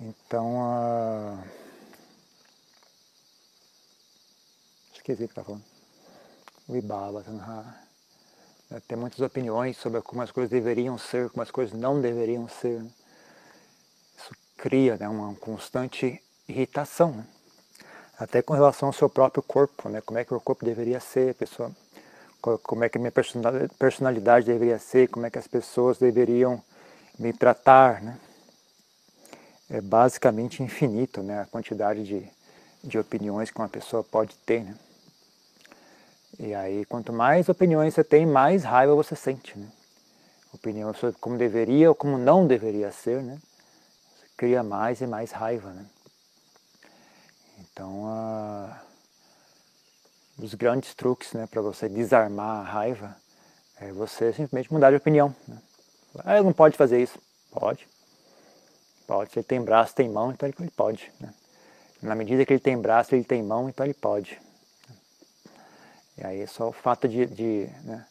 Então, uh... esqueci o que está falando. Vibhava Tanha. Tem muitas opiniões sobre como as coisas deveriam ser, como as coisas não deveriam ser. Isso cria né, uma constante irritação. Né? Até com relação ao seu próprio corpo, né? como é que o corpo deveria ser, a pessoa, como é que a minha personalidade deveria ser, como é que as pessoas deveriam me tratar. Né? É basicamente infinito, né? A quantidade de, de opiniões que uma pessoa pode ter, né? E aí, quanto mais opiniões você tem, mais raiva você sente, né? Opinião sobre como deveria ou como não deveria ser, né? Você cria mais e mais raiva, né? Então, uh, os grandes truques, né, para você desarmar a raiva é você simplesmente mudar de opinião. Né? Ah, não pode fazer isso. Pode. Pode. Se ele tem braço, tem mão, então ele pode. Né? Na medida que ele tem braço, ele tem mão, então ele pode. E aí só o fato de, de né?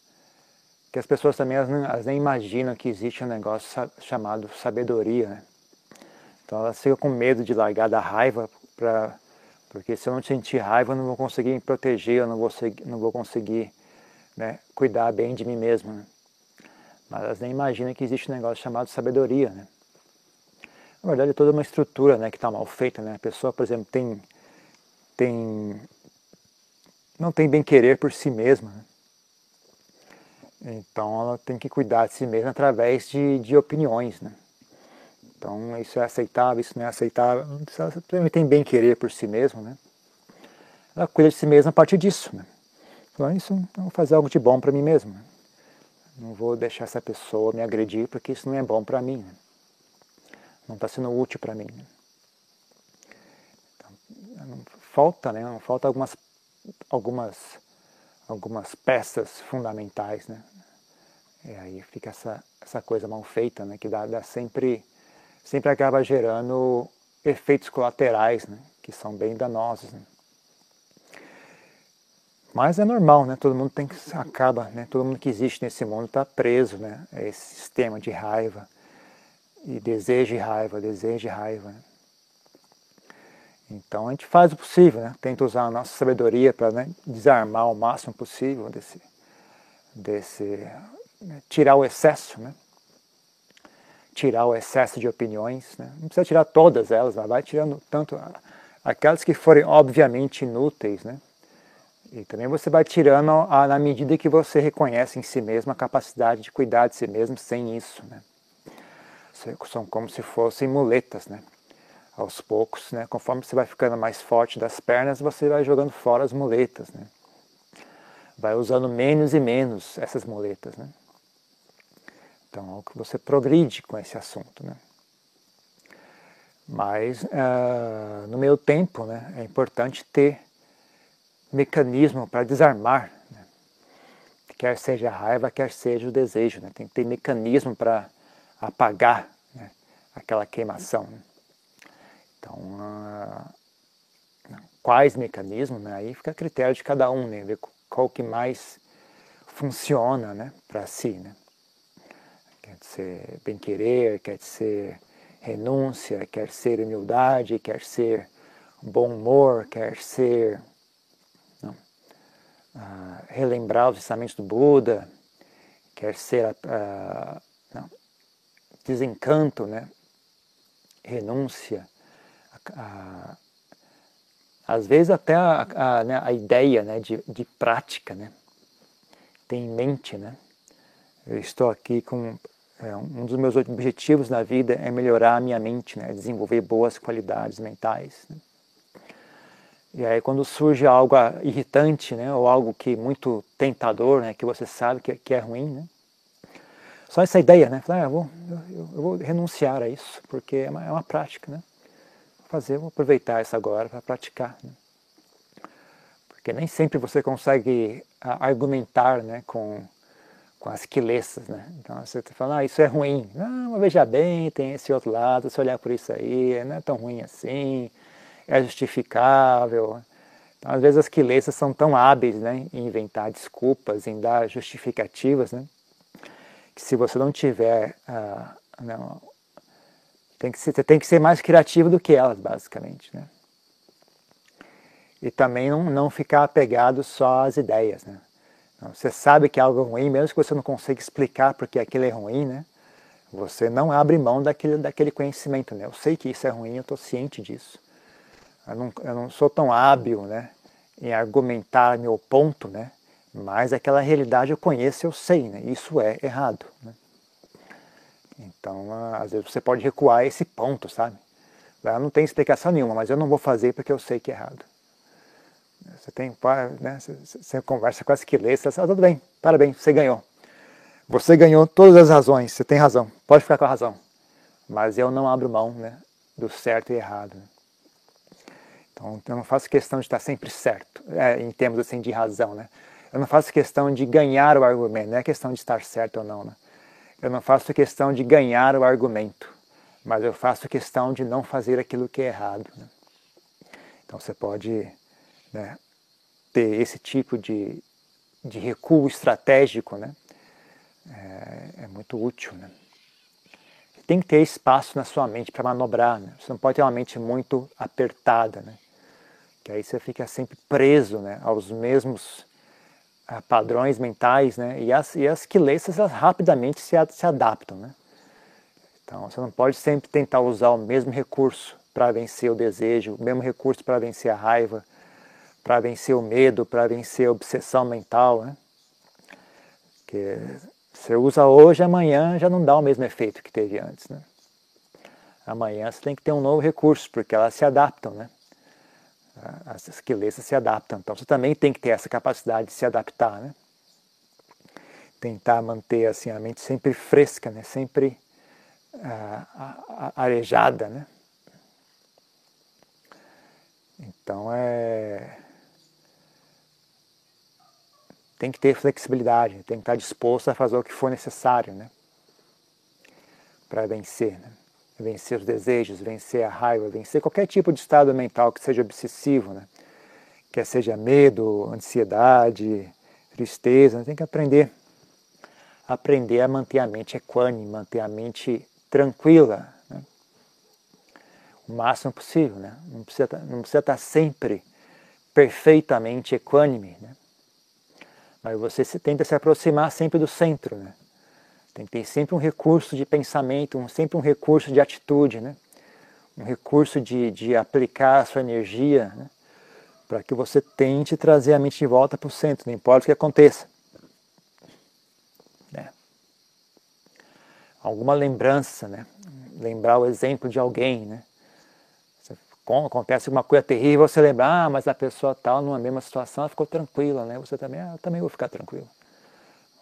que as pessoas também elas, elas nem imaginam que existe um negócio chamado sabedoria. Né? Então elas ficam com medo de largar da raiva, pra, porque se eu não sentir raiva, eu não vou conseguir me proteger, eu não vou, não vou conseguir né, cuidar bem de mim mesmo. Né? Mas elas nem imaginam que existe um negócio chamado sabedoria. Né? Na verdade, é toda uma estrutura né, que está mal feita. Né? A pessoa, por exemplo, tem, tem não tem bem querer por si mesma. Né? Então ela tem que cuidar de si mesma através de, de opiniões. Né? Então isso é aceitável, isso não é aceitável. Ela também tem bem querer por si mesma. Né? Ela cuida de si mesma a partir disso. Né? Então isso, eu vou fazer algo de bom para mim mesmo. Né? Não vou deixar essa pessoa me agredir porque isso não é bom para mim. Né? Não está sendo útil para mim. Então, falta, né? Falta algumas, algumas, algumas peças fundamentais, né? E aí fica essa, essa coisa mal feita, né? Que dá, dá sempre, sempre acaba gerando efeitos colaterais, né? Que são bem danosos. Né? Mas é normal, né? Todo mundo tem que acaba, né? Todo mundo que existe nesse mundo está preso, né? A esse sistema de raiva e deseje raiva, deseje raiva. Né? Então a gente faz o possível, né? tenta usar a nossa sabedoria para né, desarmar o máximo possível desse, desse né, tirar o excesso, né? tirar o excesso de opiniões. Né? Não precisa tirar todas elas, mas vai tirando tanto aquelas que forem obviamente inúteis, né? E também você vai tirando a, na medida que você reconhece em si mesmo a capacidade de cuidar de si mesmo sem isso, né? São como se fossem muletas, né? Aos poucos, né? Conforme você vai ficando mais forte das pernas, você vai jogando fora as muletas, né? Vai usando menos e menos essas muletas, né? Então, é você progride com esse assunto, né? Mas, uh, no meio tempo, né, é importante ter mecanismo para desarmar, né? quer seja a raiva, quer seja o desejo, né? tem que ter mecanismo para apagar né, aquela queimação. Né? Então, uh, quais mecanismos, né, aí fica a critério de cada um, né, ver qual que mais funciona né, para si. Né? Quer ser bem-querer, quer ser renúncia, quer ser humildade, quer ser bom humor, quer ser uh, relembrar os ensinamentos do Buda, quer ser não, desencanto, né? renúncia, a, a, às vezes até a, a, né, a ideia né, de, de prática, né? tem em mente. Né? Eu estou aqui com é, um dos meus objetivos na vida é melhorar a minha mente, né? desenvolver boas qualidades mentais. Né? E aí quando surge algo irritante, né, ou algo que muito tentador, né, que você sabe que, que é ruim, né, só essa ideia, né? Falar, ah, eu, vou, eu, eu, vou renunciar a isso, porque é uma, é uma prática, né? Vou fazer, vou aproveitar isso agora para praticar. Né? Porque nem sempre você consegue argumentar né, com, com as quilessas, né? Então você fala, ah, isso é ruim. Não, veja bem, tem esse outro lado, se olhar por isso aí, não é tão ruim assim, é justificável. Então, às vezes as quilessas são tão hábeis né, em inventar desculpas, em dar justificativas, né? Que se você não tiver, ah, não, Tem que ser, tem que ser mais criativo do que elas, basicamente. Né? E também não, não ficar apegado só às ideias. Né? Você sabe que é algo ruim, mesmo que você não consiga explicar porque aquilo é ruim, né? Você não abre mão daquele, daquele conhecimento, né? Eu sei que isso é ruim, eu estou ciente disso. Eu não, eu não sou tão hábil, né? Em argumentar meu ponto, né? Mas aquela realidade eu conheço, eu sei, né? Isso é errado, né? Então, às vezes você pode recuar esse ponto, sabe? Não tem explicação nenhuma, mas eu não vou fazer porque eu sei que é errado. Você tem, né, você, conversa com as esquileta, você, ah, tudo bem, parabéns, você ganhou. Você ganhou todas as razões, você tem razão, pode ficar com a razão. Mas eu não abro mão né, do certo e errado. Então, eu não faço questão de estar sempre certo, é, em termos assim de razão, né? Eu não faço questão de ganhar o argumento, não é questão de estar certo ou não, né? Eu não faço questão de ganhar o argumento, mas eu faço questão de não fazer aquilo que é errado. Né? Então você pode né, ter esse tipo de, de recuo estratégico, né? É, é muito útil, né? Tem que ter espaço na sua mente para manobrar, né? Você não pode ter uma mente muito apertada, né? Que aí você fica sempre preso, né? Aos mesmos padrões mentais, né? E as, e as quileças elas rapidamente se, se adaptam, né? Então você não pode sempre tentar usar o mesmo recurso para vencer o desejo, o mesmo recurso para vencer a raiva, para vencer o medo, para vencer a obsessão mental, né? Que você usa hoje, amanhã já não dá o mesmo efeito que teve antes, né? Amanhã você tem que ter um novo recurso, porque elas se adaptam, né? As esqueletas se adaptam. Então você também tem que ter essa capacidade de se adaptar, né? Tentar manter assim a mente sempre fresca, né? Sempre uh, arejada, né? Então é tem que ter flexibilidade, tem que estar disposto a fazer o que for necessário, né? Para vencer, né? Vencer os desejos, vencer a raiva, vencer qualquer tipo de estado mental que seja obsessivo, né? Quer seja medo, ansiedade, tristeza, tem que aprender. Aprender a manter a mente equânime, manter a mente tranquila, né? o máximo possível, né? Não precisa, não precisa estar sempre perfeitamente equânime, né? Mas você tenta se aproximar sempre do centro, né? Tem que ter sempre um recurso de pensamento, um, sempre um recurso de atitude, né? Um recurso de, de aplicar a sua energia, né? Para que você tente trazer a mente de volta para o centro, não importa o que aconteça. Né? Alguma lembrança, né? Lembrar o exemplo de alguém, né? acontece uma coisa terrível, você lembra, ah, mas a pessoa tal, numa mesma situação, ela ficou tranquila, né? Você também, ah, também vou ficar tranquilo.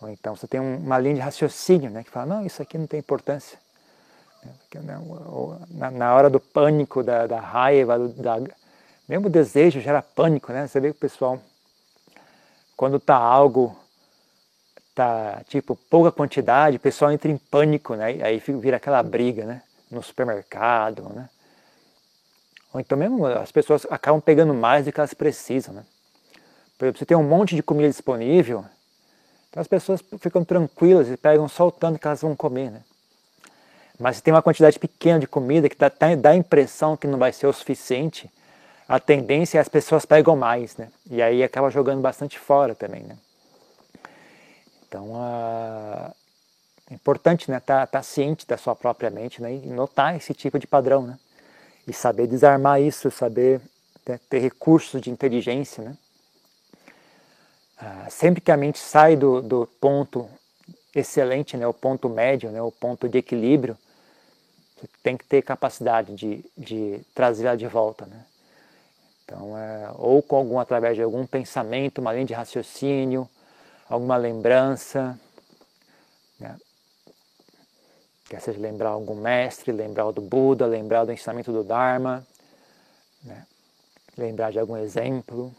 Ou então você tem uma linha de raciocínio, né? Que fala, não, isso aqui não tem importância. Né, na hora do pânico, da, da raiva, da, mesmo o desejo gera pânico, né? Você vê que o pessoal, quando tá algo, tá tipo pouca quantidade, o pessoal entra em pânico, né? Aí vira aquela briga, né? No supermercado, né? Ou então mesmo as pessoas acabam pegando mais do que elas precisam, né? Por exemplo, você tem um monte de comida disponível, então as pessoas ficam tranquilas e pegam só o tanto que elas vão comer, né? Mas se tem uma quantidade pequena de comida que dá, dá a impressão que não vai ser o suficiente, a tendência é as pessoas pegam mais, né? E aí acaba jogando bastante fora também, né? Então, é importante, né? Tá, tá ciente da sua própria mente, né? E notar esse tipo de padrão, né? e saber desarmar isso, saber né, ter recursos de inteligência. Né? Ah, sempre que a mente sai do, do ponto excelente, né, o ponto médio, né, o ponto de equilíbrio, você tem que ter capacidade de, de trazê-la de volta. Né? Então, é, ou com algum, através de algum pensamento, uma linha de raciocínio, alguma lembrança, né? Quer seja lembrar algum mestre, lembrar do Buda, lembrar do ensinamento do Dharma, né? lembrar de algum exemplo,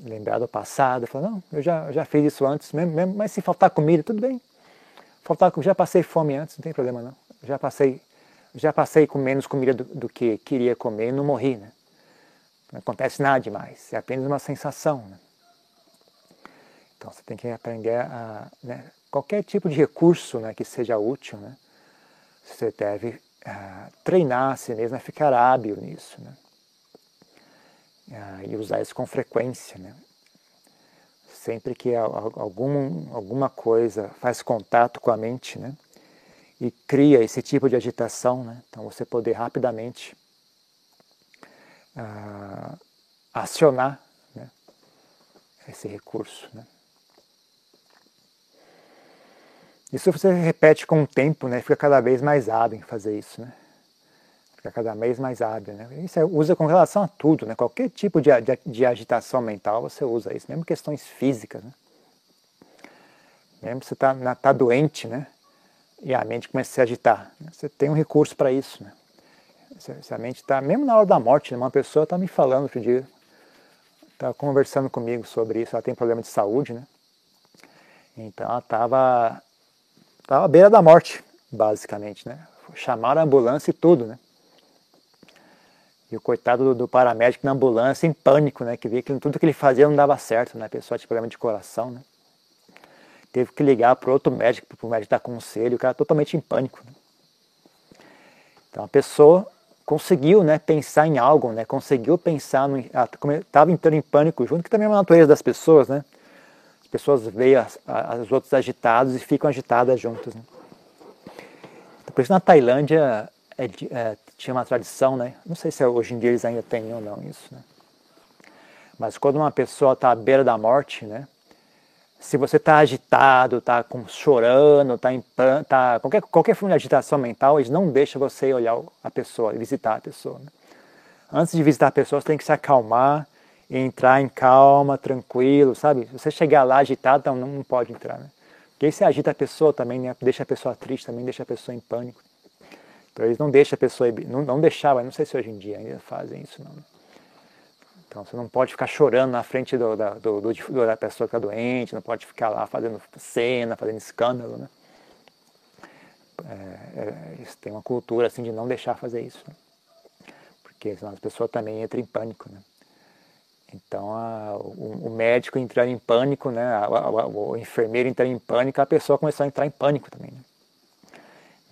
lembrar do passado, falar, não, eu já, já fiz isso antes, mesmo, mesmo, mas se faltar comida, tudo bem. Faltar, já passei fome antes, não tem problema não. Já passei, já passei com menos comida do, do que queria comer e não morri, né? Não acontece nada demais, é apenas uma sensação. Né? Então você tem que aprender a né, qualquer tipo de recurso né, que seja útil, né, você deve uh, treinar a si mesmo a ficar hábil nisso, né? Uh, e usar isso com frequência, né? Sempre que algum, alguma coisa faz contato com a mente, né? E cria esse tipo de agitação, né? Então você poder rapidamente uh, acionar né? esse recurso, né? Isso você repete com o tempo, né? Fica cada vez mais hábil em fazer isso, né? Fica cada vez mais hábil, né? Isso usa com relação a tudo, né? Qualquer tipo de, de, de, agitação mental você usa isso, mesmo questões físicas, né? Mesmo você está tá doente, né? E a mente começa a se agitar, né? você tem um recurso para isso, né? Se a mente está, mesmo na hora da morte, né? uma pessoa está me falando outro dia, está conversando comigo sobre isso, ela tem problema de saúde, né? Então ela estava Estava à beira da morte, basicamente, né? Chamaram a ambulância e tudo, né? E o coitado do, do, paramédico na ambulância em pânico, né? Que via que tudo que ele fazia não dava certo, né? Pessoa tinha problema de coração, né? Teve que ligar para outro médico, para o médico dar conselho, o cara totalmente em pânico. Né? Então a pessoa conseguiu né, pensar em algo, né, conseguiu pensar, no, estava entrando em pânico junto, que também é uma natureza das pessoas, né? pessoas veem as, as outros agitados e ficam agitadas juntas. Né? Por isso na Tailândia é, é, tinha uma tradição, né? não sei se hoje em dia eles ainda têm ou não isso, né? mas quando uma pessoa está à beira da morte, né? se você está agitado, está chorando, está em tá, qualquer, qualquer forma de agitação mental, eles não deixam você olhar a pessoa, visitar a pessoa. Né? Antes de visitar a pessoa, você tem que se acalmar, entrar em calma, tranquilo, sabe? Se você chegar lá agitado, então não, não pode entrar, né? Porque aí você agita a pessoa também, né? deixa a pessoa triste, também deixa a pessoa em pânico. Então eles não deixam a pessoa, não, não não sei se hoje em dia ainda fazem isso não. Então você não pode ficar chorando na frente do, da, do, do, da pessoa que está doente, não pode ficar lá fazendo cena, fazendo escândalo, né? É, é, têm uma cultura assim de não deixar fazer isso, né? porque senão a pessoa também entra em pânico, né? Então, a, o, o, médico entrar em pânico, né? A, a, o enfermeiro entrar em pânico, a pessoa começou a entrar em pânico também. Né?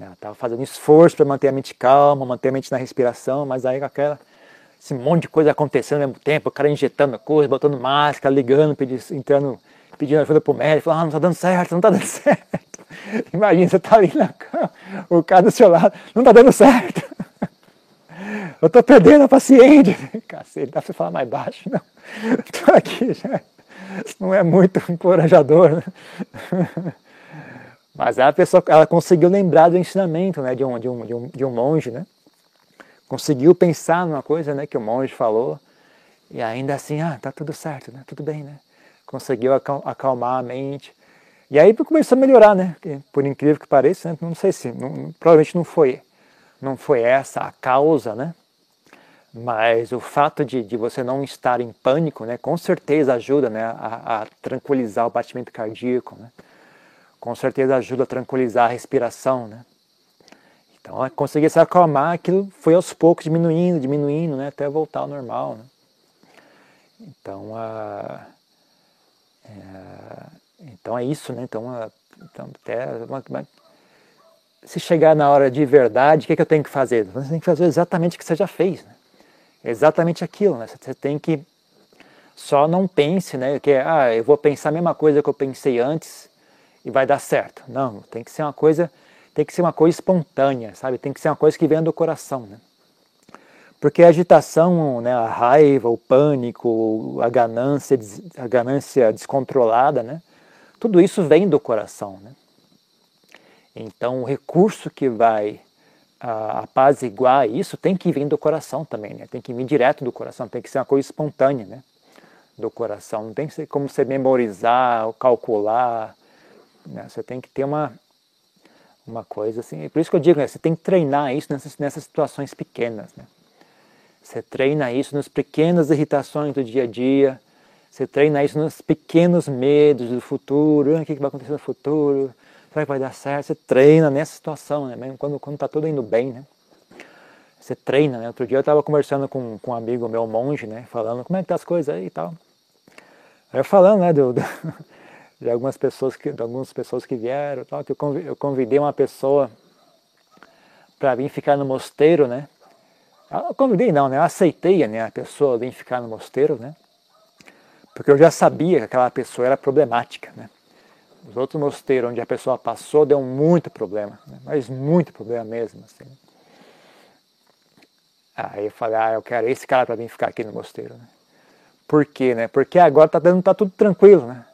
Ela estava fazendo esforço para manter a mente calma, manter a mente na respiração, mas aí aquela, esse monte de coisa acontecendo ao mesmo tempo, o cara injetando coisa, botando máscara, ligando, pedindo, entrando, pedindo ajuda para o médico, falando, ah, não está dando certo, não está dando certo. Imagina, você está ali na cama, o cara do seu lado, não está dando certo. Eu estou perdendo a paciente. Cacete, dá para você falar mais baixo? Não. Estou aqui já. Não é muito encorajador. Né? Mas a pessoa ela conseguiu lembrar do ensinamento né, de, um, de, um, de, um, de um monge, né? Conseguiu pensar numa coisa né, que o monge falou. E ainda assim, ah, tá tudo certo, né? Tudo bem, né? Conseguiu acalmar a mente. E aí começou a melhorar, né? Por incrível que pareça, né? não sei se, não, provavelmente não foi não foi essa a causa, né? Mas o fato de, de você não estar em pânico, né, com certeza ajuda né, a, a tranquilizar o batimento cardíaco, né? Com certeza ajuda a tranquilizar a respiração, né? Então, conseguir se acalmar, aquilo foi aos poucos diminuindo, diminuindo, né, até voltar ao normal, né? Então, é, então é isso, né? Então, então até uma, uma, se chegar na hora de verdade, o que, é que eu tenho que fazer? Você tem que fazer exatamente o que você já fez. Né? Exatamente aquilo. Né? Você tem que. Só não pense né, que ah, eu vou pensar a mesma coisa que eu pensei antes e vai dar certo. Não, tem que ser uma coisa, tem que ser uma coisa espontânea, sabe? Tem que ser uma coisa que vem do coração, né? Porque a agitação, né, a raiva, o pânico, a ganância, a ganância descontrolada, né? Tudo isso vem do coração, né? Então, o recurso que vai uh, apaziguar isso tem que vir do coração também, né? Tem que vir direto do coração, tem que ser uma coisa espontânea, né? Do coração. Não tem como você memorizar calcular. Né? Você tem que ter uma, uma coisa assim. Por isso que eu digo, né? você tem que treinar isso nessas, nessas situações pequenas, né? Você treina isso nas pequenas irritações do dia a dia. Você treina isso nos pequenos medos do futuro. Ah, o que vai acontecer no futuro? será que vai dar certo? Você treina nessa situação, né? Mesmo quando, quando tá tudo indo bem, né? Você treina, né? Outro dia eu estava conversando com, com um amigo meu, monge, né? Falando como é que tá as coisas aí e tal. Aí eu falando, né? Do, do, de algumas pessoas que, de algumas pessoas que vieram, tal, que eu convidei uma pessoa para vir ficar no mosteiro, né? Eu convidei não, né? Eu aceitei né, a pessoa vir ficar no mosteiro, né? Porque eu já sabia que aquela pessoa era problemática, né? Os outros mosteiros onde a pessoa passou deu muito problema, né? mas muito problema mesmo, assim. Aí eu falei, ah, eu quero esse cara para vir ficar aqui no mosteiro, né? Por quê, né? Porque agora tá, dando, tá tudo tranquilo, né?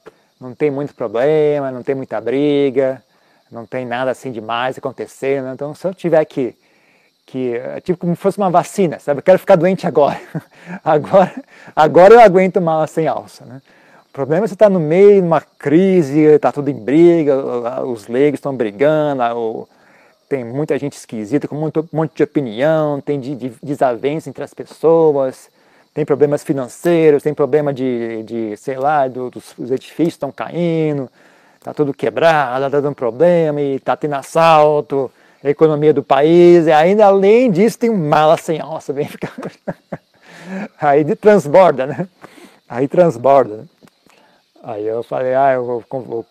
Não tem muito problema, não tem muita briga, não tem nada assim demais acontecendo. Né? Então, se eu tiver que que é tipo como se fosse uma vacina, sabe? Eu quero ficar doente agora. agora, agora eu aguento mala sem alça, né? O problema é você estar tá no meio de uma crise, está tudo em briga, os leigos estão brigando, tem muita gente esquisita com muito, um monte de opinião, tem de, de, desavença entre as pessoas, tem problemas financeiros, tem problema de, de sei lá, do, dos os edifícios estão caindo, está tudo quebrado, está dando problema, e está tendo assalto, a economia do país, e ainda além disso tem um mala sem alça, vem ficar. Aí transborda, né? Aí transborda. Aí eu falei, ah, eu vou,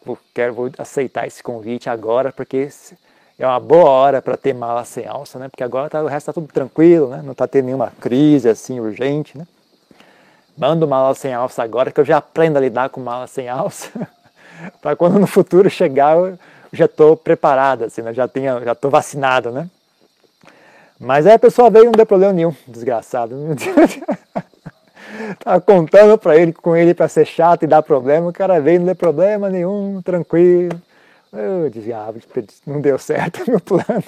vou, quero, vou aceitar esse convite agora, porque é uma boa hora para ter mala sem alça, né? Porque agora tá, o resto está tudo tranquilo, né? Não está tendo nenhuma crise assim urgente, né? Manda mala sem alça agora, que eu já aprendo a lidar com mala sem alça, para quando no futuro chegar já estou preparado, assim, né? já tinha, já estou vacinado, né? Mas aí a pessoa veio e não deu problema nenhum, desgraçado. Tava contando para ele, com ele para ser chato e dar problema, o cara veio não deu problema nenhum, tranquilo. Eu diabo, não deu certo meu plano.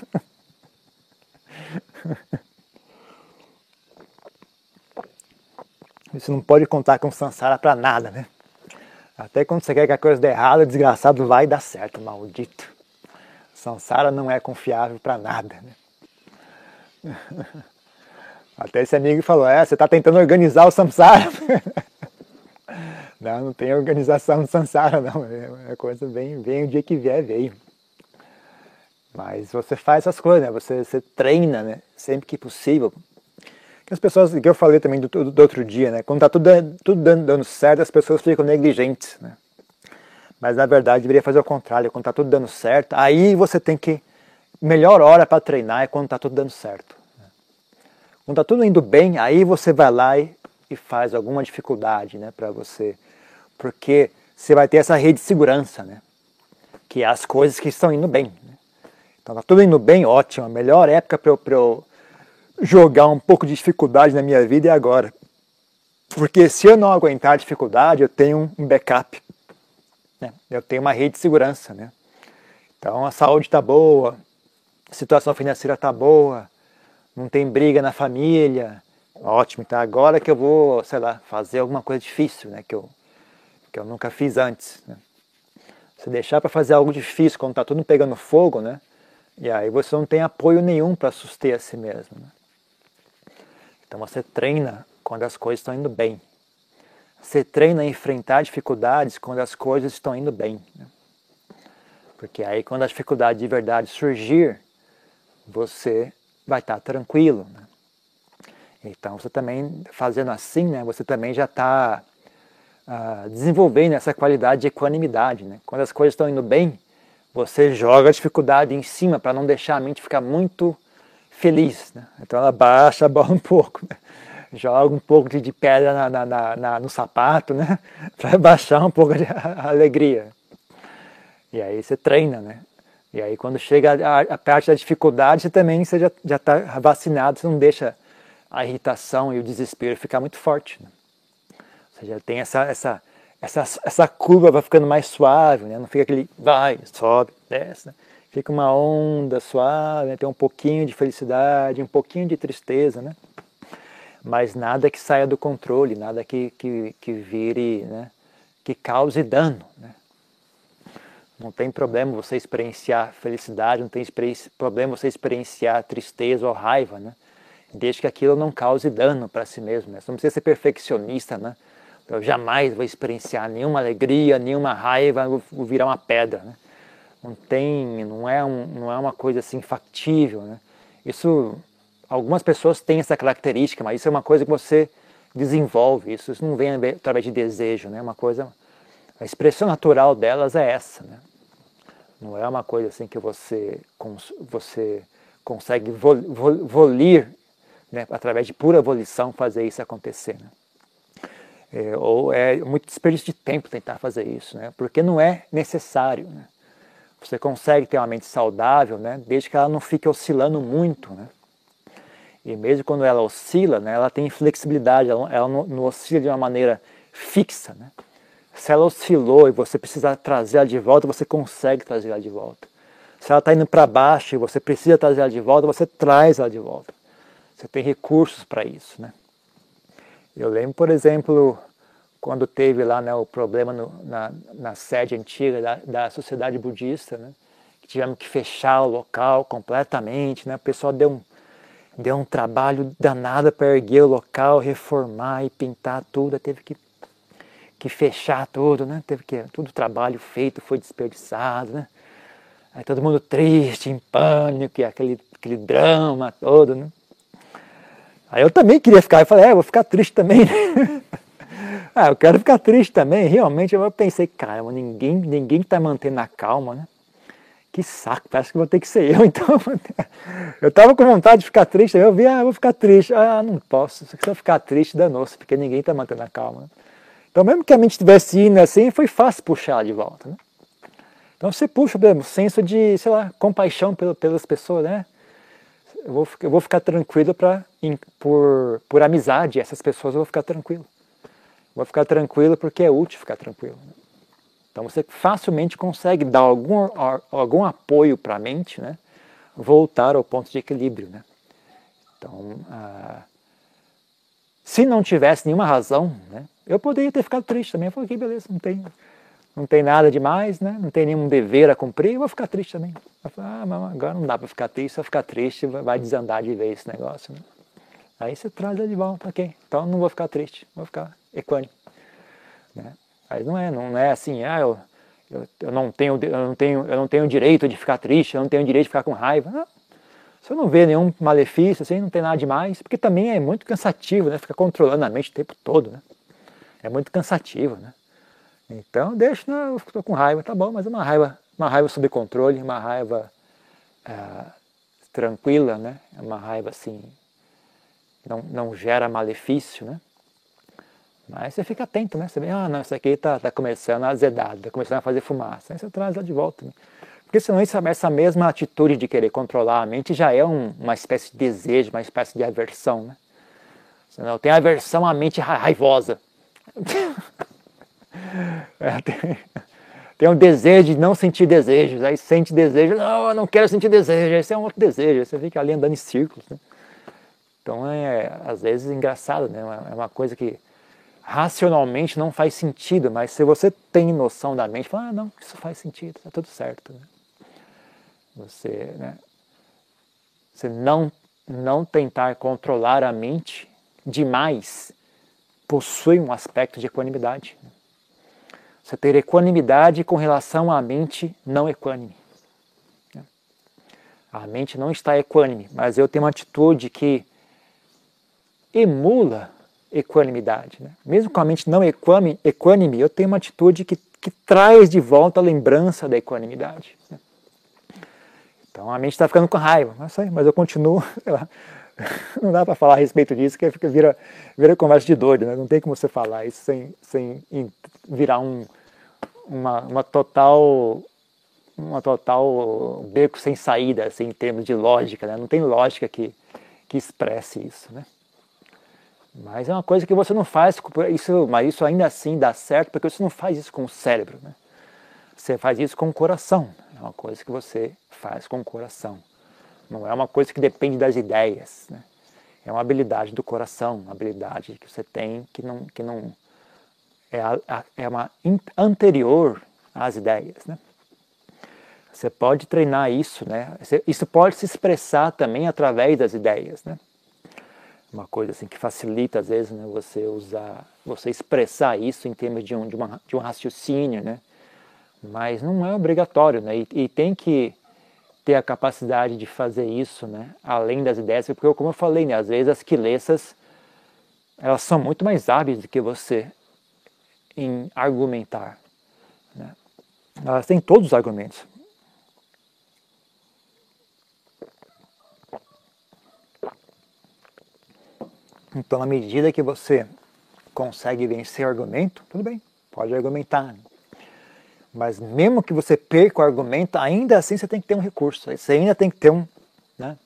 Você não pode contar com Sansara para nada, né? Até quando você quer que a coisa dê errado, desgraçado vai dar certo, maldito. Sansara não é confiável para nada. Né? Até esse amigo falou: É, você está tentando organizar o samsara. não, não tem organização no samsara, não. É coisa bem, bem o dia que vier, veio. Mas você faz essas coisas, né? Você, você treina, né? Sempre que possível que as pessoas, que eu falei também do, do, outro dia, né? Quando está tudo, tudo dando, dando, certo, as pessoas ficam negligentes, né? Mas na verdade deveria fazer o contrário, quando está tudo dando certo, aí você tem que. Melhor hora para treinar é quando está tudo dando certo. Né? Quando está tudo indo bem, aí você vai lá e, e faz alguma dificuldade, né, para você. Porque você vai ter essa rede de segurança, né? Que é as coisas que estão indo bem. Né? Então está tudo indo bem, ótimo. A melhor época para eu, eu jogar um pouco de dificuldade na minha vida é agora. Porque se eu não aguentar a dificuldade, eu tenho um backup. Né? Eu tenho uma rede de segurança. Né? Então a saúde está boa, a situação financeira está boa, não tem briga na família. Ótimo, então agora que eu vou, sei lá, fazer alguma coisa difícil, né? que, eu, que eu nunca fiz antes. Né? Se deixar para fazer algo difícil quando está tudo pegando fogo, né? E aí você não tem apoio nenhum para suster a si mesmo. Né? Então você treina quando as coisas estão indo bem. Você treina a enfrentar dificuldades quando as coisas estão indo bem. Né? Porque aí quando a dificuldade de verdade surgir, você vai estar tranquilo. Né? Então você também, fazendo assim, né, você também já está uh, ah, desenvolvendo essa qualidade de equanimidade. Né? Quando as coisas estão indo bem, você joga a dificuldade em cima para não deixar a mente ficar muito feliz. Né? Então ela baixa a bola um pouco, né? joga um pouco de, de pedra na, na, na, no sapato, né? para baixar um pouco a, a, alegria. E aí você treina, né? E aí quando chega a, a parte da dificuldade, você também você já está vacinado, você não deixa a irritação e o desespero ficar muito forte. Né? Você já tem essa, essa, essa, essa curva vai ficando mais suave, né? não fica aquele vai, sobe, desce. Né? Fica uma onda suave, né? tem um pouquinho de felicidade, um pouquinho de tristeza, né? Mas nada que saia do controle, nada que, que, que vire, né? que cause dano, né? Não tem problema você experienciar felicidade, não tem problema você experienciar tristeza ou raiva, né? Desde que aquilo não cause dano para si mesmo, né? Você não precisa ser perfeccionista, né? Eu jamais vou experienciar nenhuma alegria, nenhuma raiva, vou virar uma pedra, né? Não tem, não é, um, não é uma coisa assim factível, né? Isso, algumas pessoas têm essa característica, mas isso é uma coisa que você desenvolve, isso, isso não vem através de desejo, né? Uma coisa, a expressão natural delas é essa, né? Não é uma coisa assim que você, você consegue vol, vol, volir, né, através de pura volição, fazer isso acontecer. Né? É, ou é muito desperdício de tempo tentar fazer isso, né? porque não é necessário. Né? Você consegue ter uma mente saudável, né? desde que ela não fique oscilando muito. Né? E mesmo quando ela oscila, né, ela tem flexibilidade, ela, ela não, não, oscila de uma maneira fixa. Né? Se ela oscilou e você precisa trazer ela de volta, você consegue trazer ela de volta. Se ela está indo para baixo e você precisa trazer ela de volta, você traz ela de volta. Você tem recursos para isso. Né? Eu lembro, por exemplo, quando teve lá né, o problema no, na, na, sede antiga da, da sociedade budista, né, que tivemos que fechar o local completamente, né, o pessoal deu um, deu um trabalho danado para erguer o local, reformar e pintar tudo, teve que, que fechar tudo, né, teve que, todo o trabalho feito foi desperdiçado, né, aí todo mundo triste, em pânico, e aquele, aquele drama todo, né. Aí eu também queria ficar, eu falei, é, vou ficar triste também, né? Ah, eu quero ficar triste também. Realmente eu pensei, caramba, ninguém ninguém está mantendo a calma, né? Que saco, parece que vou ter que ser eu. Então, eu estava com vontade de ficar triste. Eu vi, ah, vou ficar triste. Ah, não posso. Se eu ficar triste, danou-se, porque ninguém está mantendo a calma. Né? Então, mesmo que a mente estivesse indo assim, foi fácil puxar de volta. Né? Então, você puxa, exemplo, senso de, sei lá, compaixão pelas pessoas, né? Eu vou, eu vou ficar tranquilo pra, por, por amizade, essas pessoas eu vou ficar tranquilo. Vou ficar tranquilo porque é útil ficar tranquilo. Então você facilmente consegue dar algum, algum apoio para a mente, né? voltar ao ponto de equilíbrio. Né? Então, ah, se não tivesse nenhuma razão, né? eu poderia ter ficado triste também. Eu falei, beleza, não tem, não tem nada demais, né? não tem nenhum dever a cumprir, eu vou ficar triste também. Eu falei, ah, mas agora não dá para ficar triste, se eu ficar triste vai desandar de vez esse negócio. Né? Aí você traz ele de volta, ok, então não vou ficar triste, vou ficar equânime. Né? Mas não é, não é assim, ah, eu, eu, eu, não tenho, eu, não tenho, eu não tenho direito de ficar triste, eu não tenho direito de ficar com raiva. Não. Eu não vê nenhum malefício, assim, não tem nada demais, porque também é muito cansativo, né? Ficar controlando a mente o tempo todo, né? É muito cansativo, né? Então, deixa, eu estou com raiva, tá bom, mas é uma raiva, uma raiva sob controle, uma raiva ah, tranquila, né? É uma raiva assim, não, não gera malefício, né? Mas você fica atento, né? Você vê, ah, não, isso aqui está tá começando a azedar, está começando a fazer fumaça. Aí você traz ela de volta. Né? Porque senão essa, essa mesma atitude de querer controlar a mente já é um, uma espécie de desejo, uma espécie de aversão, né? Senão tem aversão à mente raivosa. é, tem, tem um desejo de não sentir desejos, aí sente desejo, não, eu não quero sentir desejo, esse é um outro desejo, você fica ali andando em círculos. Né? Então é, às vezes, engraçado, né? É uma coisa que racionalmente não faz sentido, mas se você tem noção da mente, fala, ah, não, isso faz sentido, está tudo certo. Né? Você, né? você não, não tentar controlar a mente demais possui um aspecto de equanimidade. Você ter equanimidade com relação à mente não equânime. Né? A mente não está equânime, mas eu tenho uma atitude que emula equanimidade. Né? Mesmo com a mente não equânime, equânime, eu tenho uma atitude que, que traz de volta a lembrança da equanimidade. Né? Então a mente está ficando com raiva, mas, mas eu continuo, não dá para falar a respeito disso, que fica, vira, vira conversa de doido, né? não tem como você falar isso sem, sem virar um, uma, uma total uma total beco sem saída, assim, em termos de lógica, né? não tem lógica que, que expresse isso. Né? Mas é uma coisa que você não faz, isso, mas isso ainda assim dá certo, porque você não faz isso com o cérebro. Né? Você faz isso com o coração. É uma coisa que você faz com o coração. Não é uma coisa que depende das ideias. Né? É uma habilidade do coração, uma habilidade que você tem que não, que não é, a, é uma anterior às ideias. Né? Você pode treinar isso, né? Isso pode se expressar também através das ideias, né? Uma coisa assim que facilita às vezes né, você usar, você expressar isso em termos de um, de, uma, de um raciocínio, né? Mas não é obrigatório, né? E, e, tem que ter a capacidade de fazer isso, né? Além das ideias, porque como eu falei, né? Às vezes as quilessas elas são muito mais hábeis do que você em argumentar, né? Elas têm todos os argumentos. Então, na medida que você consegue vencer o argumento, tudo bem, pode argumentar. Mas mesmo que você perca o argumento, ainda assim você tem que ter um recurso. Você ainda tem que ter um, né?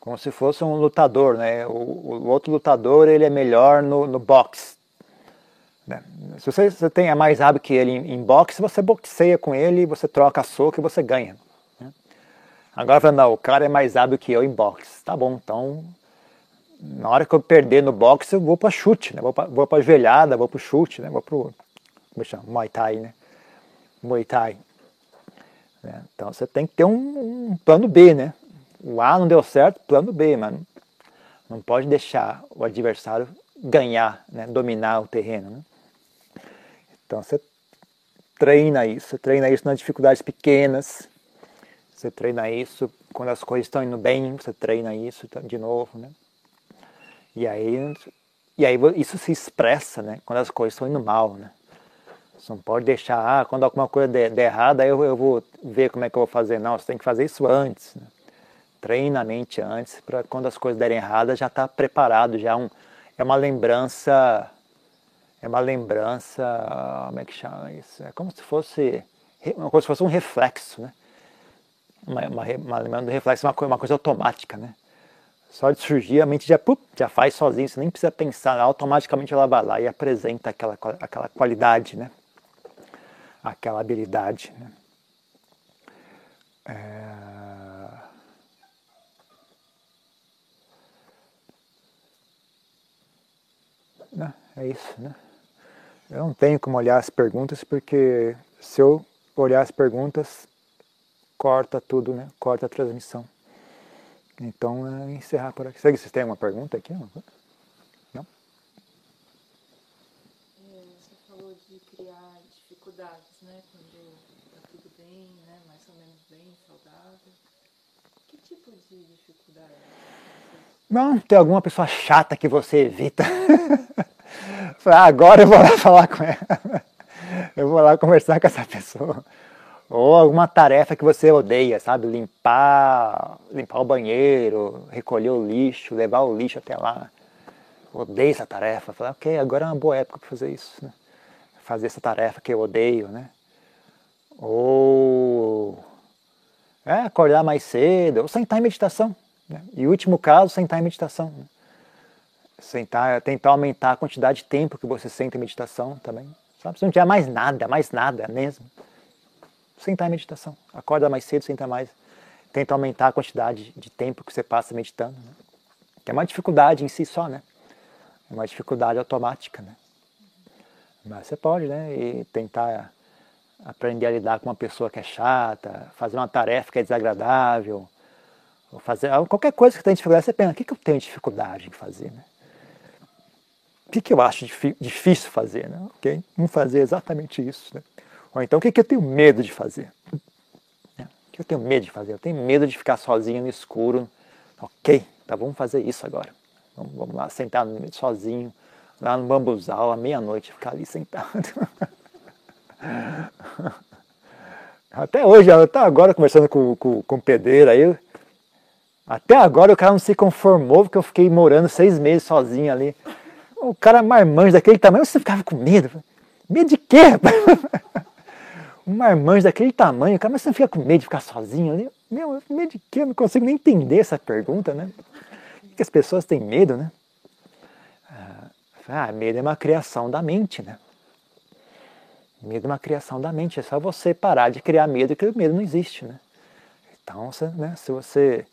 Como se fosse um lutador, né? O, o outro lutador ele é melhor no, no boxe. Né? Se você, você tem é mais hábito que ele em, em boxe, você boxeia com ele, você troca soco e você ganha. Né? Agora, não, o cara é mais hábil que eu em boxe. Tá bom, então na hora que eu perder no boxe, eu vou para chute, né? Vou para vou pra joelhada, vou para chute, né? Vou como chama? Muay Thai, né? Muay Thai. Né? Então você tem que ter um, um, plano B, né? O A não deu certo, plano B, mano. Não pode deixar o adversário ganhar, né? dominar o terreno. Né? Então você treina isso, você treina isso nas dificuldades pequenas, você treina isso quando as coisas estão indo bem, você treina isso de novo, né? E aí, e aí isso se expressa, né? Quando as coisas estão indo mal, né? Você não pode deixar, ah, quando alguma coisa der, der errada, eu, eu vou ver como é que eu vou fazer. Não, você tem que fazer isso antes. Né? Treina a mente antes, para quando as coisas derem errada, já estar tá preparado, já é um, é uma lembrança, é uma lembrança, como é que chama isso? É como se fosse, como se fosse um reflexo, né? Uma, uma, uma lembrança do reflexo, uma, uma coisa automática, né? Só de surgir, a mente já, pup, já faz sozinho, você nem precisa pensar, automaticamente ela vai lá e apresenta aquela, aquela qualidade, né? aquela habilidade. Né? É... Não, é isso, né? Eu não tenho como olhar as perguntas porque se eu olhar as perguntas, corta tudo, né? Corta a transmissão. Então, é encerrar por aqui. Será que vocês têm uma pergunta aqui? Não? É, você falou de criar dificuldades, né? Quando tá tudo bem, né? Mais ou menos bem, saudável. Que tipo de dificuldade? Não, tem alguma pessoa chata que você evita. Ah, agora eu vou lá falar com ela. Eu vou lá conversar com essa pessoa. Ou alguma tarefa que você odeia, sabe? Limpar, limpar o banheiro, recolher o lixo, levar o lixo até lá. Odeio essa tarefa. Falar, ok, agora é uma boa época para fazer isso, né? Fazer essa tarefa que eu odeio, né? Ou é, acordar mais cedo, ou sentar em meditação. Né? E último caso, sentar em meditação. Né? Sentar, tentar aumentar a quantidade de tempo que você senta em meditação também. Sabe? Se não tiver mais nada, mais nada mesmo sentar em meditação. Acorda mais cedo, senta mais. Tenta aumentar a quantidade de tempo que você passa meditando. Né? Que é uma dificuldade em si só, né? É uma dificuldade automática, né? Mas você pode, né? E tentar aprender a lidar com uma pessoa que é chata, fazer uma tarefa que é desagradável, ou fazer qualquer coisa que tem dificuldade, você pensa, o que, que eu tenho dificuldade em fazer, né? O que, que eu acho difícil fazer, né? Ok? Não fazer exatamente isso, né? Ou então, o que, que eu tenho medo de fazer? É, o que eu tenho medo de fazer? Eu tenho medo de ficar sozinho no escuro. Ok, tá, vamos fazer isso agora. Vamos, vamos lá, sentar sozinho, lá no bambuzal, à meia-noite, ficar ali sentado. Até hoje, até agora, conversando com, com, com o pedreiro aí, até agora o cara não se conformou porque eu fiquei morando seis meses sozinho ali. O cara marmanjo daquele tamanho, você ficava com medo. Medo de quê, rapaz? um marmanjo daquele tamanho, cara, mas você não fica com medo de ficar sozinho ali? Meu, medo de quê? Eu não consigo nem entender essa pergunta, né? Por que as pessoas têm medo, né? Ah, medo é uma criação da mente, né? Medo é uma criação da mente, é só você parar de criar medo que o medo não existe, né? Então, né, se você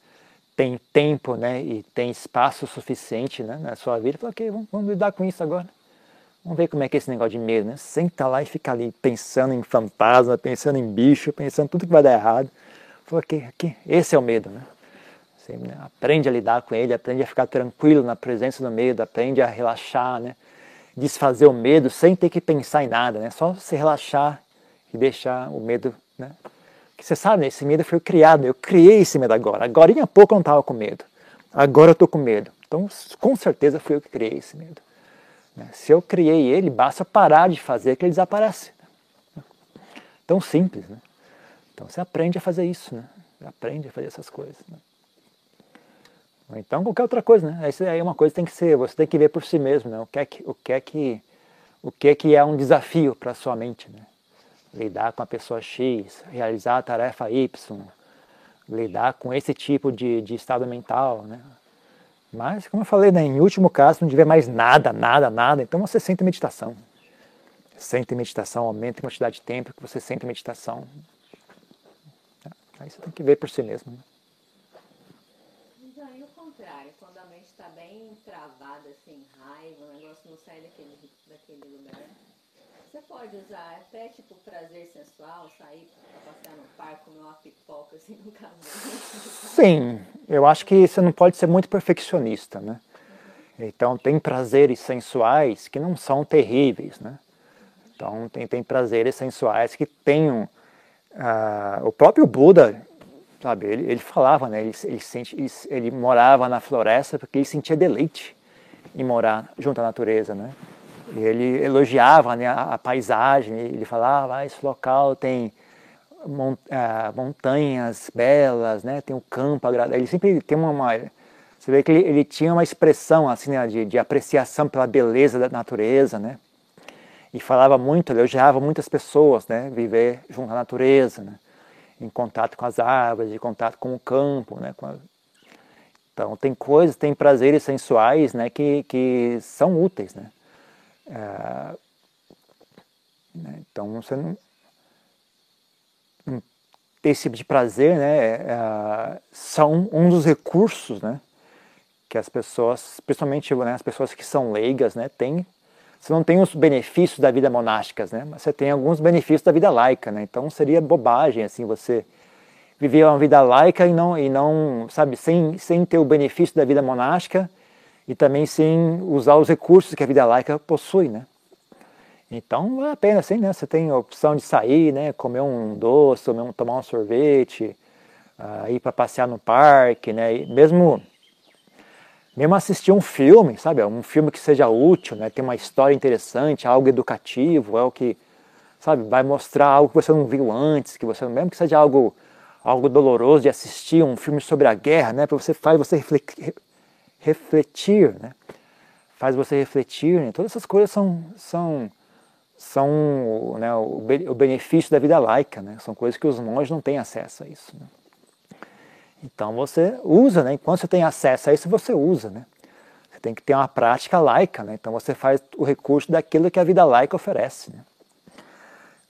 tem tempo né, e tem espaço suficiente né, na sua vida, fala, ok, vamos, vamos lidar com isso agora. Vamos ver como é que é esse negócio de medo, né? Senta lá e fica ali pensando em fantasma, pensando em bicho, pensando tudo que vai dar errado. Falou aqui, aqui, esse é o medo, né? Você né? aprende a lidar com ele, aprende a ficar tranquilo na presença do medo, aprende a relaxar, né? Desfazer o medo sem ter que pensar em nada, né? Só se relaxar e deixar o medo, né? Que você sabe, né? esse medo foi criado, eu criei esse medo agora. Agora em pouco eu não estava com medo. Agora eu estou com medo. Então, com certeza fui eu que criei esse medo. Né? Se eu criei ele, basta parar de fazer que ele desaparece. Tão simples, né? Então você aprende a fazer isso, né? Aprende a fazer essas coisas. Né? então qualquer outra coisa, né? Isso aí é uma coisa que tem que ser, você tem que ver por si mesmo, né? O que é que, o que é que, o que é que é um desafio para sua mente, né? Lidar com a pessoa X, realizar a tarefa Y, lidar com esse tipo de, de estado mental, né? Mas, como eu falei, né, em último caso, não tiver mais nada, nada, nada, então você sente meditação. Sente meditação, aumenta a quantidade de tempo que você sente meditação. Aí você tem que ver por si mesmo. Né? Então, e o contrário, quando a mente está bem travada, assim, raiva, o negócio não sai daquele, daquele lugar, você pode usar até tipo prazer sensual, sair para passear no parque, comer uma pipoca, assim, no casamento. Sim, eu acho que você não pode ser muito perfeccionista, né? Então, tem prazeres sensuais que não são terríveis, né? Então, tem, tem prazeres sensuais que tenham ah, o próprio Buda, sabe, ele, ele falava, né, ele, ele, sente, ele, ele, morava na floresta porque ele sentia deleite em morar junto à natureza, né. Ele elogiava né, a, paisagem, ele falava, ah, esse local tem ah, montanhas belas, né, tem um campo agradável. Ele sempre tem uma, uma você vê que ele, ele, tinha uma expressão assim né, de, de apreciação pela beleza da natureza, né e falava muito, elogiava muitas pessoas, né? Viver junto à natureza, né? Em contato com as árvores, em contato com o campo, né? A... Então tem coisas, tem prazeres sensuais, né? Que, que são úteis, né? É... né? Então você não esse tipo de prazer, né, é, são um dos recursos, né, que as pessoas, principalmente né, as pessoas que são leigas, né, têm você não tem os benefícios da vida monástica, né? Mas você tem alguns benefícios da vida laica, né? Então seria bobagem assim você viver uma vida laica e não e não, sabe, sem sem ter o benefício da vida monástica e também sem usar os recursos que a vida laica possui, né? Então vale a pena assim, né? Você tem a opção de sair, né? Comer um doce, tomar um sorvete, uh, ir para passear no parque, né? E mesmo mesmo assistir um filme, sabe? Um filme que seja útil, né? Tem uma história interessante, algo educativo, é o que, sabe? Vai mostrar algo que você não viu antes, que você mesmo que seja algo algo doloroso de assistir um filme sobre a guerra, né? Para você faz você refletir, refletir, né? Faz você refletir, né? Todas essas coisas são são são né, o benefício da vida laica, né? São coisas que os monges não têm acesso a isso. Né? Então você usa, né? Enquanto você tem acesso a isso, você usa, né? Você tem que ter uma prática laica, né? Então você faz o recurso daquilo que a vida laica oferece, né?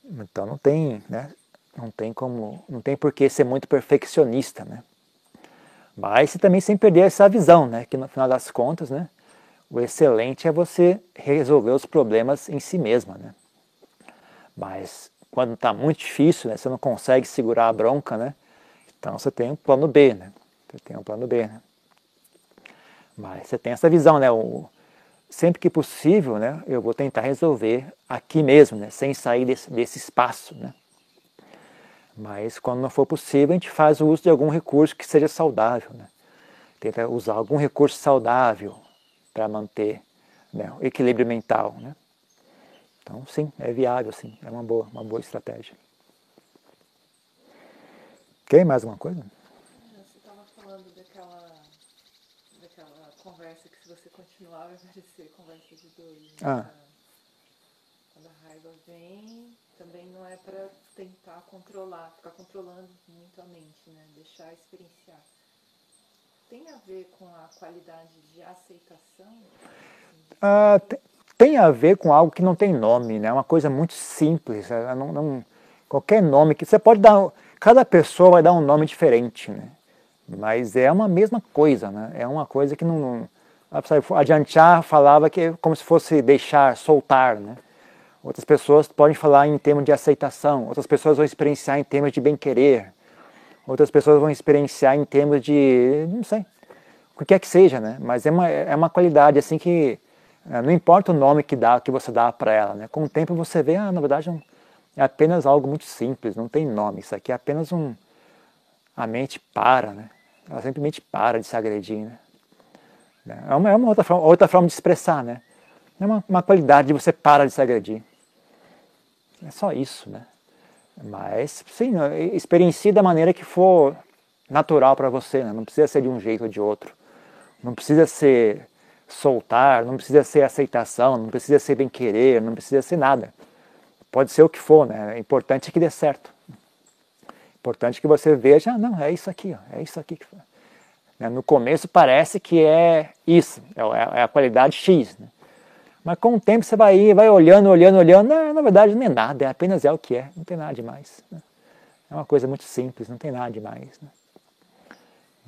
Então não tem, né? Não tem como, não tem por que ser muito perfeccionista, né? Mas também sem perder essa visão, né? Que no final das contas, né? O excelente é você resolver os problemas em si mesma, né? Mas quando está muito difícil, né? Você não consegue segurar a bronca, né? Então você tem um plano B, né? Você tem um plano B, né? Mas você tem essa visão, né? O, sempre que possível, né? Eu vou tentar resolver aqui mesmo, né? Sem sair desse, desse espaço, né? Mas quando não for possível, a gente faz o uso de algum recurso que seja saudável, né? Tenta usar algum recurso saudável para manter né, o equilíbrio mental, né? Então, sim, é viável, sim, é uma boa, uma boa estratégia. Quer mais alguma coisa? Você estava falando daquela, daquela conversa que se você continuar vai parecer conversa de dois. Né? Quando a raiva vem, também não é para tentar controlar, ficar controlando muito a mente, né? Deixar experienciar. Tem a ver com a qualidade de aceitação? Ah, tem, a ver com algo que não tem nome, né? É uma coisa muito simples. É, não, não, qualquer nome que você pode dar Cada pessoa vai dar um nome diferente, né? Mas é uma mesma coisa, né? É uma coisa que não... Adiantar falava que é como se fosse deixar, soltar, né? Outras pessoas podem falar em termos de aceitação, outras pessoas vão experienciar em termos de bem-querer, outras pessoas vão experienciar em termos de, não sei, o que é que seja, né? Mas é uma, é uma qualidade assim que é, não importa o nome que dá, que você dá para ela, né? Com o tempo você vê, ah, na verdade, um, é apenas algo muito simples, não tem nome. Isso aqui é apenas um. A mente para, né? Ela simplesmente para de se agredir, né? É uma, é uma outra, forma, outra forma de expressar, né? É uma, uma qualidade de você para de se agredir. É só isso, né? Mas, sim, experiencie da maneira que for natural para você, né? Não precisa ser de um jeito ou de outro. Não precisa ser soltar, não precisa ser aceitação, não precisa ser bem-querer, não precisa ser nada. Pode ser o que for, né? É importante que dê certo. Importante que você veja, não, é isso aqui, ó, é isso aqui. Né? No começo parece que é isso, é, é, é a qualidade X. Né? Mas com o tempo você vai vai olhando, olhando, olhando, não, na verdade não é nada, é apenas é o que é, não tem nada demais. Né? É uma coisa muito simples, não tem nada demais. Né?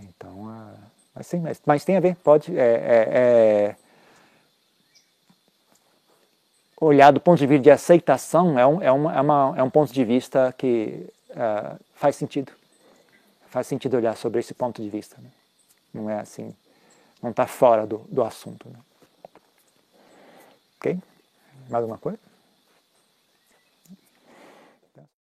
Então, uh, mas, sim, mas, mas, tem a ver, pode. É, é, é, olhar do ponto de vista de aceitação é um, é uma, é uma, é um ponto de vista que uh, faz sentido. Faz sentido olhar sobre esse ponto de vista. Né? Não é assim, não está fora do, do assunto. Né? Ok? Mais alguma coisa?